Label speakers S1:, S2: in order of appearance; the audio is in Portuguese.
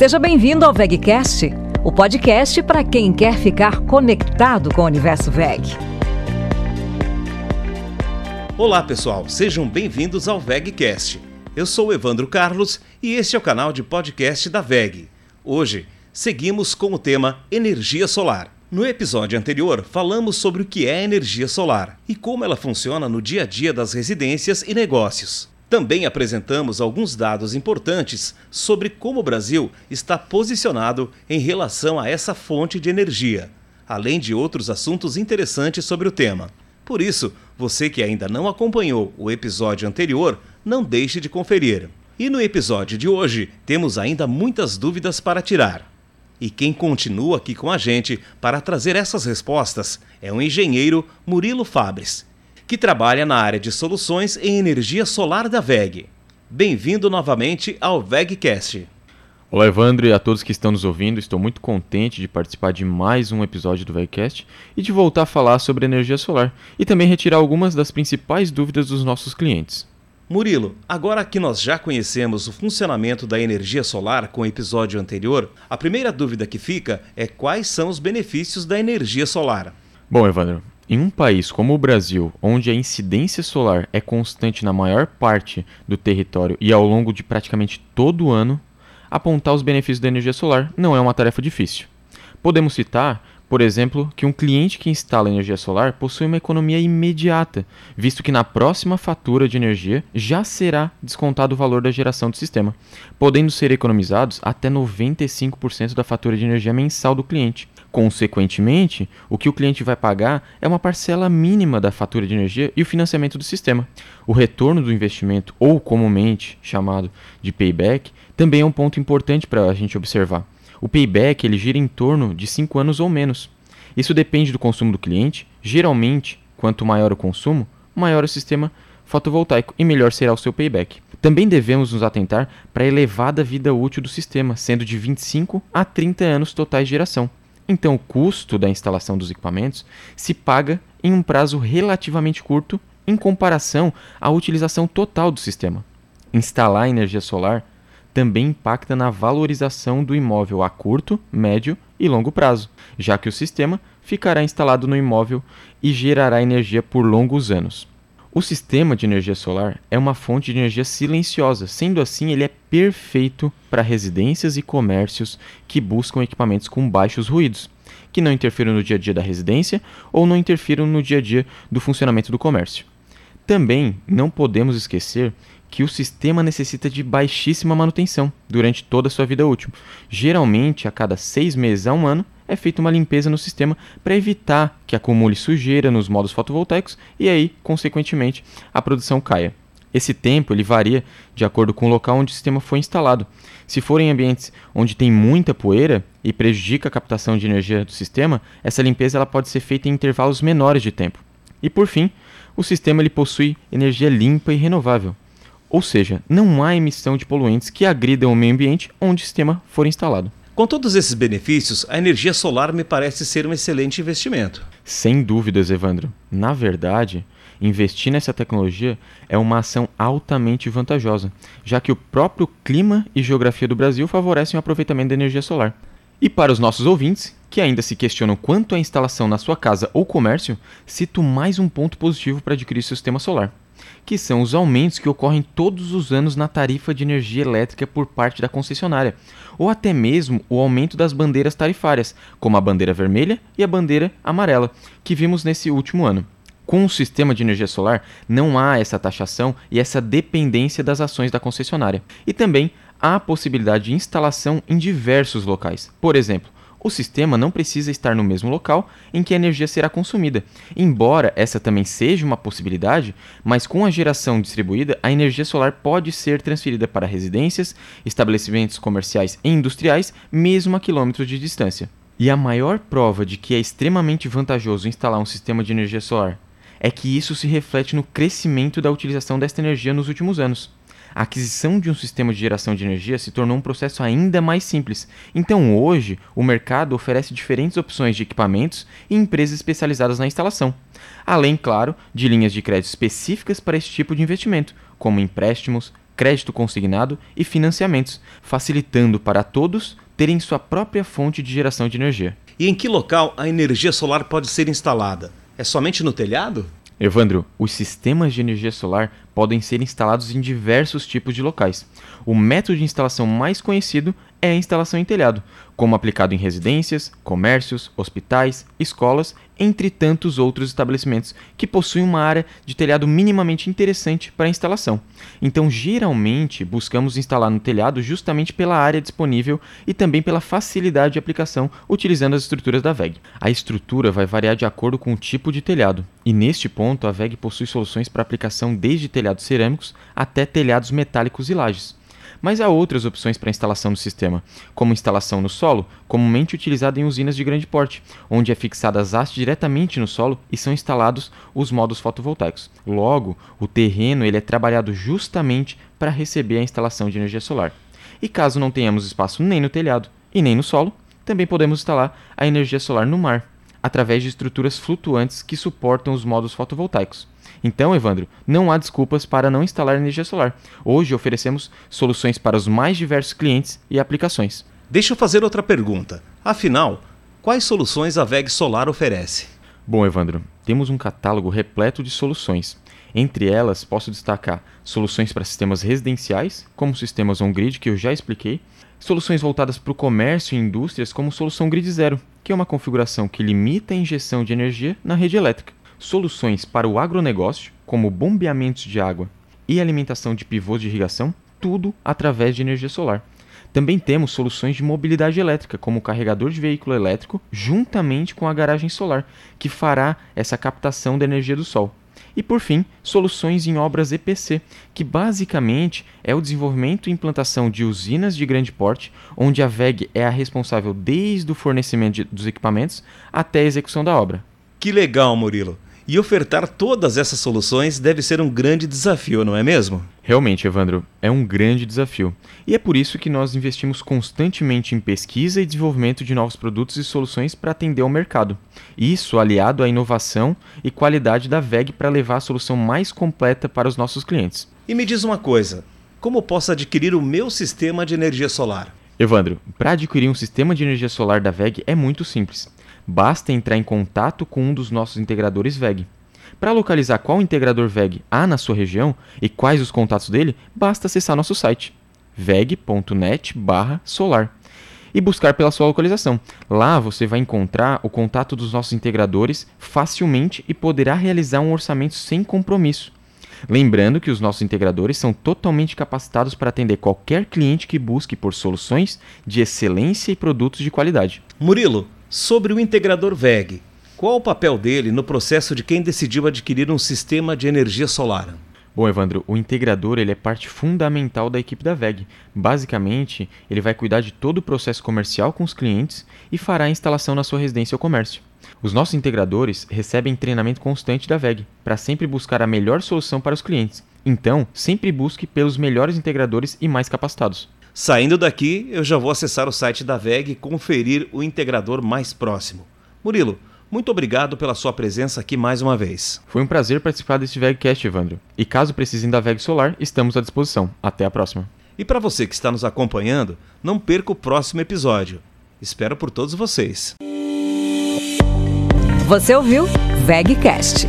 S1: Seja bem-vindo ao VegCast, o podcast para quem quer ficar conectado com o universo VEG.
S2: Olá, pessoal, sejam bem-vindos ao VegCast. Eu sou Evandro Carlos e este é o canal de podcast da VEG. Hoje, seguimos com o tema Energia Solar. No episódio anterior, falamos sobre o que é energia solar e como ela funciona no dia a dia das residências e negócios. Também apresentamos alguns dados importantes sobre como o Brasil está posicionado em relação a essa fonte de energia, além de outros assuntos interessantes sobre o tema. Por isso, você que ainda não acompanhou o episódio anterior, não deixe de conferir. E no episódio de hoje, temos ainda muitas dúvidas para tirar. E quem continua aqui com a gente para trazer essas respostas é o engenheiro Murilo Fabres, que trabalha na área de soluções em energia solar da VEG. Bem-vindo novamente ao VEGcast.
S3: Olá, Evandro, e a todos que estão nos ouvindo. Estou muito contente de participar de mais um episódio do VEGcast e de voltar a falar sobre energia solar e também retirar algumas das principais dúvidas dos nossos clientes.
S2: Murilo, agora que nós já conhecemos o funcionamento da energia solar com o episódio anterior, a primeira dúvida que fica é quais são os benefícios da energia solar.
S3: Bom, Evandro, em um país como o Brasil, onde a incidência solar é constante na maior parte do território e ao longo de praticamente todo o ano, apontar os benefícios da energia solar não é uma tarefa difícil. Podemos citar por exemplo, que um cliente que instala energia solar possui uma economia imediata, visto que na próxima fatura de energia já será descontado o valor da geração do sistema, podendo ser economizados até 95% da fatura de energia mensal do cliente. Consequentemente, o que o cliente vai pagar é uma parcela mínima da fatura de energia e o financiamento do sistema. O retorno do investimento, ou comumente chamado de payback, também é um ponto importante para a gente observar. O payback ele gira em torno de 5 anos ou menos. Isso depende do consumo do cliente. Geralmente, quanto maior o consumo, maior o sistema fotovoltaico e melhor será o seu payback. Também devemos nos atentar para a elevada vida útil do sistema, sendo de 25 a 30 anos totais de geração. Então, o custo da instalação dos equipamentos se paga em um prazo relativamente curto em comparação à utilização total do sistema. Instalar energia solar também impacta na valorização do imóvel a curto, médio e longo prazo, já que o sistema ficará instalado no imóvel e gerará energia por longos anos. O sistema de energia solar é uma fonte de energia silenciosa, sendo assim, ele é perfeito para residências e comércios que buscam equipamentos com baixos ruídos, que não interfiram no dia a dia da residência ou não interfiram no dia a dia do funcionamento do comércio. Também não podemos esquecer que o sistema necessita de baixíssima manutenção durante toda a sua vida útil. Geralmente, a cada seis meses a um ano, é feita uma limpeza no sistema para evitar que acumule sujeira nos modos fotovoltaicos e aí, consequentemente, a produção caia. Esse tempo ele varia de acordo com o local onde o sistema foi instalado. Se for em ambientes onde tem muita poeira e prejudica a captação de energia do sistema, essa limpeza ela pode ser feita em intervalos menores de tempo. E por fim, o sistema ele possui energia limpa e renovável. Ou seja, não há emissão de poluentes que agridam o meio ambiente onde o sistema for instalado.
S2: Com todos esses benefícios, a energia solar me parece ser um excelente investimento.
S3: Sem dúvidas, Evandro. Na verdade, investir nessa tecnologia é uma ação altamente vantajosa, já que o próprio clima e geografia do Brasil favorecem o aproveitamento da energia solar. E para os nossos ouvintes, que ainda se questionam quanto à instalação na sua casa ou comércio, cito mais um ponto positivo para adquirir seu sistema solar que são os aumentos que ocorrem todos os anos na tarifa de energia elétrica por parte da concessionária, ou até mesmo o aumento das bandeiras tarifárias, como a bandeira vermelha e a bandeira amarela, que vimos nesse último ano. Com o sistema de energia solar, não há essa taxação e essa dependência das ações da concessionária. E também há a possibilidade de instalação em diversos locais. Por exemplo, o sistema não precisa estar no mesmo local em que a energia será consumida. Embora essa também seja uma possibilidade, mas com a geração distribuída, a energia solar pode ser transferida para residências, estabelecimentos comerciais e industriais, mesmo a quilômetros de distância. E a maior prova de que é extremamente vantajoso instalar um sistema de energia solar é que isso se reflete no crescimento da utilização desta energia nos últimos anos a aquisição de um sistema de geração de energia se tornou um processo ainda mais simples. Então, hoje, o mercado oferece diferentes opções de equipamentos e empresas especializadas na instalação, além, claro, de linhas de crédito específicas para esse tipo de investimento, como empréstimos, crédito consignado e financiamentos, facilitando para todos terem sua própria fonte de geração de energia.
S2: E em que local a energia solar pode ser instalada? É somente no telhado?
S3: Evandro, os sistemas de energia solar podem ser instalados em diversos tipos de locais. O método de instalação mais conhecido é a instalação em telhado, como aplicado em residências, comércios, hospitais, escolas, entre tantos outros estabelecimentos que possuem uma área de telhado minimamente interessante para instalação. Então, geralmente, buscamos instalar no telhado justamente pela área disponível e também pela facilidade de aplicação utilizando as estruturas da VEG. A estrutura vai variar de acordo com o tipo de telhado, e neste ponto a VEG possui soluções para aplicação desde telhados cerâmicos até telhados metálicos e lajes. Mas há outras opções para instalação do sistema, como instalação no solo, comumente utilizada em usinas de grande porte, onde é fixada as hastes diretamente no solo e são instalados os módulos fotovoltaicos. Logo, o terreno ele é trabalhado justamente para receber a instalação de energia solar. E caso não tenhamos espaço nem no telhado e nem no solo, também podemos instalar a energia solar no mar, através de estruturas flutuantes que suportam os módulos fotovoltaicos. Então, Evandro, não há desculpas para não instalar energia solar. Hoje oferecemos soluções para os mais diversos clientes e aplicações.
S2: Deixa eu fazer outra pergunta. Afinal, quais soluções a VEG Solar oferece?
S3: Bom, Evandro, temos um catálogo repleto de soluções. Entre elas, posso destacar soluções para sistemas residenciais, como sistemas on-grid, que eu já expliquei, soluções voltadas para o comércio e indústrias, como solução Grid Zero, que é uma configuração que limita a injeção de energia na rede elétrica soluções para o agronegócio, como bombeamentos de água e alimentação de pivôs de irrigação, tudo através de energia solar. Também temos soluções de mobilidade elétrica, como o carregador de veículo elétrico, juntamente com a garagem solar, que fará essa captação da energia do sol. E por fim, soluções em obras EPC, que basicamente é o desenvolvimento e implantação de usinas de grande porte, onde a VEG é a responsável desde o fornecimento de, dos equipamentos até a execução da obra.
S2: Que legal, Murilo! E ofertar todas essas soluções deve ser um grande desafio, não é mesmo?
S3: Realmente, Evandro, é um grande desafio. E é por isso que nós investimos constantemente em pesquisa e desenvolvimento de novos produtos e soluções para atender ao mercado. Isso aliado à inovação e qualidade da VEG para levar a solução mais completa para os nossos clientes.
S2: E me diz uma coisa: como posso adquirir o meu sistema de energia solar?
S3: Evandro, para adquirir um sistema de energia solar da VEG é muito simples. Basta entrar em contato com um dos nossos integradores VEG. Para localizar qual integrador VEG há na sua região e quais os contatos dele, basta acessar nosso site veg.net/solar e buscar pela sua localização. Lá você vai encontrar o contato dos nossos integradores facilmente e poderá realizar um orçamento sem compromisso. Lembrando que os nossos integradores são totalmente capacitados para atender qualquer cliente que busque por soluções de excelência e produtos de qualidade.
S2: Murilo, Sobre o integrador VEG, qual o papel dele no processo de quem decidiu adquirir um sistema de energia solar?
S3: Bom, Evandro, o integrador ele é parte fundamental da equipe da VEG. Basicamente, ele vai cuidar de todo o processo comercial com os clientes e fará a instalação na sua residência ou comércio. Os nossos integradores recebem treinamento constante da VEG para sempre buscar a melhor solução para os clientes. Então, sempre busque pelos melhores integradores e mais capacitados.
S2: Saindo daqui, eu já vou acessar o site da VEG e conferir o integrador mais próximo. Murilo, muito obrigado pela sua presença aqui mais uma vez.
S3: Foi um prazer participar deste VEGcast, Evandro. E caso precisem da VEG Solar, estamos à disposição. Até a próxima.
S2: E para você que está nos acompanhando, não perca o próximo episódio. Espero por todos vocês.
S1: Você ouviu VEGcast